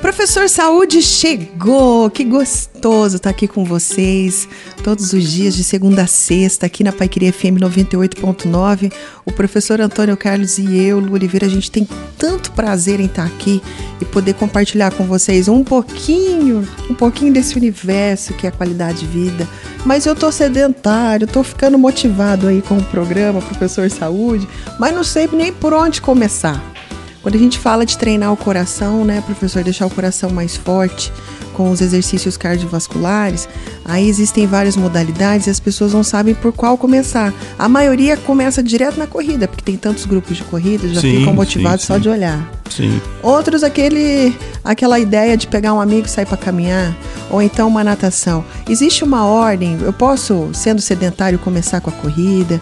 Professor Saúde chegou! Que gostoso estar aqui com vocês todos os dias, de segunda a sexta, aqui na Paiqueria FM 98.9. O professor Antônio Carlos e eu, Lu Oliveira, a gente tem tanto prazer em estar aqui e poder compartilhar com vocês um pouquinho, um pouquinho desse universo que é a qualidade de vida. Mas eu tô sedentário, tô ficando motivado aí com o programa Professor Saúde, mas não sei nem por onde começar. Quando a gente fala de treinar o coração, né, professor, deixar o coração mais forte com os exercícios cardiovasculares, aí existem várias modalidades e as pessoas não sabem por qual começar. A maioria começa direto na corrida, porque tem tantos grupos de corrida, já sim, ficam motivados sim, sim. só de olhar. Sim. Outros aquele aquela ideia de pegar um amigo e sair para caminhar, ou então uma natação. Existe uma ordem, eu posso, sendo sedentário, começar com a corrida,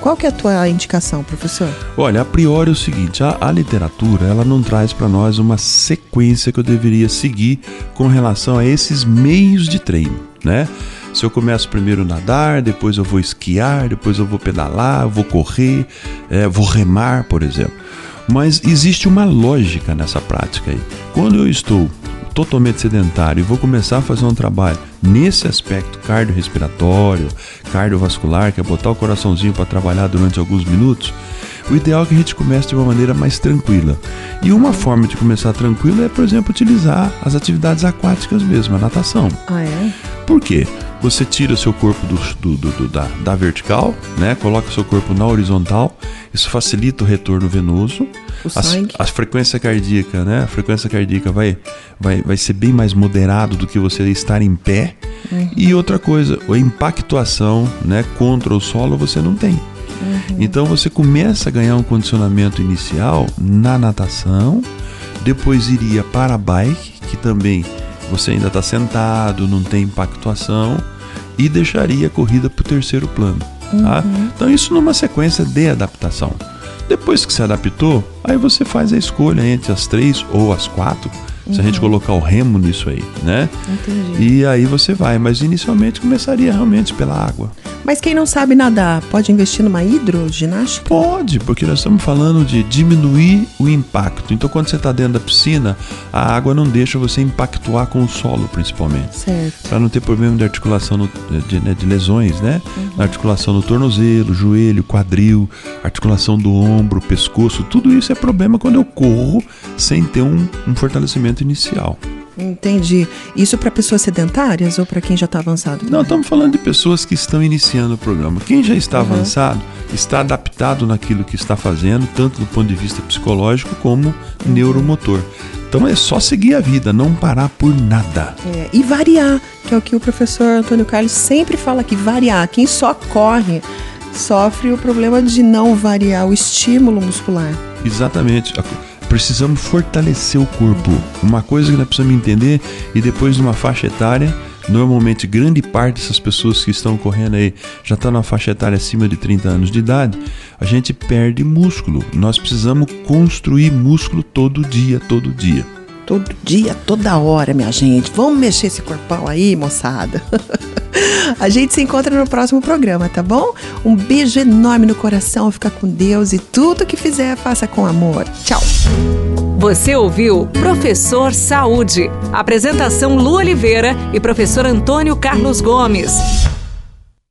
qual que é a tua indicação, professor? Olha, a priori é o seguinte, a, a literatura, ela não traz para nós uma sequência que eu deveria seguir com relação a esses meios de treino, né? Se eu começo primeiro a nadar, depois eu vou esquiar, depois eu vou pedalar, vou correr, é, vou remar, por exemplo. Mas existe uma lógica nessa prática aí. Quando eu estou totalmente sedentário e vou começar a fazer um trabalho nesse aspecto cardiorrespiratório, cardiovascular, que é botar o coraçãozinho para trabalhar durante alguns minutos, o ideal é que a gente comece de uma maneira mais tranquila. E uma forma de começar tranquila é, por exemplo, utilizar as atividades aquáticas mesmo, a natação. Ah, é? Por quê? Você tira o seu corpo do, do, do, da, da vertical, né? coloca o seu corpo na horizontal, isso facilita o retorno venoso. O sangue. A, a frequência cardíaca, né? A frequência cardíaca vai, vai, vai ser bem mais moderado do que você estar em pé. Uhum. E outra coisa, a impactuação né, contra o solo você não tem. Uhum. Então você começa a ganhar um condicionamento inicial na natação, depois iria para a bike, que também você ainda está sentado, não tem impactuação, e deixaria a corrida para o terceiro plano. Tá? Uhum. Então, isso numa sequência de adaptação. Depois que se adaptou, aí você faz a escolha entre as três ou as quatro Uhum. Se a gente uhum. colocar o remo nisso aí, né? Entendi. E aí você vai, mas inicialmente começaria realmente pela água. Mas quem não sabe nadar, pode investir numa hidroginástica? Pode, porque nós estamos falando de diminuir o impacto. Então, quando você está dentro da piscina, a água não deixa você impactuar com o solo, principalmente. Certo. Para não ter problema de articulação, no, de, né, de, lesões, né? Uhum. Articulação no tornozelo, joelho, quadril, articulação do ombro, pescoço, tudo isso é problema quando eu corro sem ter um, um fortalecimento inicial. Entendi. Isso para pessoas sedentárias ou para quem já está avançado? Não, estamos falando de pessoas que estão iniciando o programa. Quem já está uhum. avançado está adaptado naquilo que está fazendo, tanto do ponto de vista psicológico como neuromotor. Então é só seguir a vida, não parar por nada. É, e variar, que é o que o professor Antônio Carlos sempre fala aqui, variar. Quem só corre sofre o problema de não variar o estímulo muscular. Exatamente precisamos fortalecer o corpo. Uma coisa que nós precisamos entender, e depois de uma faixa etária, normalmente grande parte dessas pessoas que estão correndo aí já está na faixa etária acima de 30 anos de idade, a gente perde músculo. Nós precisamos construir músculo todo dia, todo dia. Todo dia, toda hora, minha gente. Vamos mexer esse corpão aí, moçada. A gente se encontra no próximo programa, tá bom? Um beijo enorme no coração, fica com Deus e tudo que fizer, faça com amor. Tchau. Você ouviu Professor Saúde. Apresentação Lu Oliveira e professor Antônio Carlos Gomes.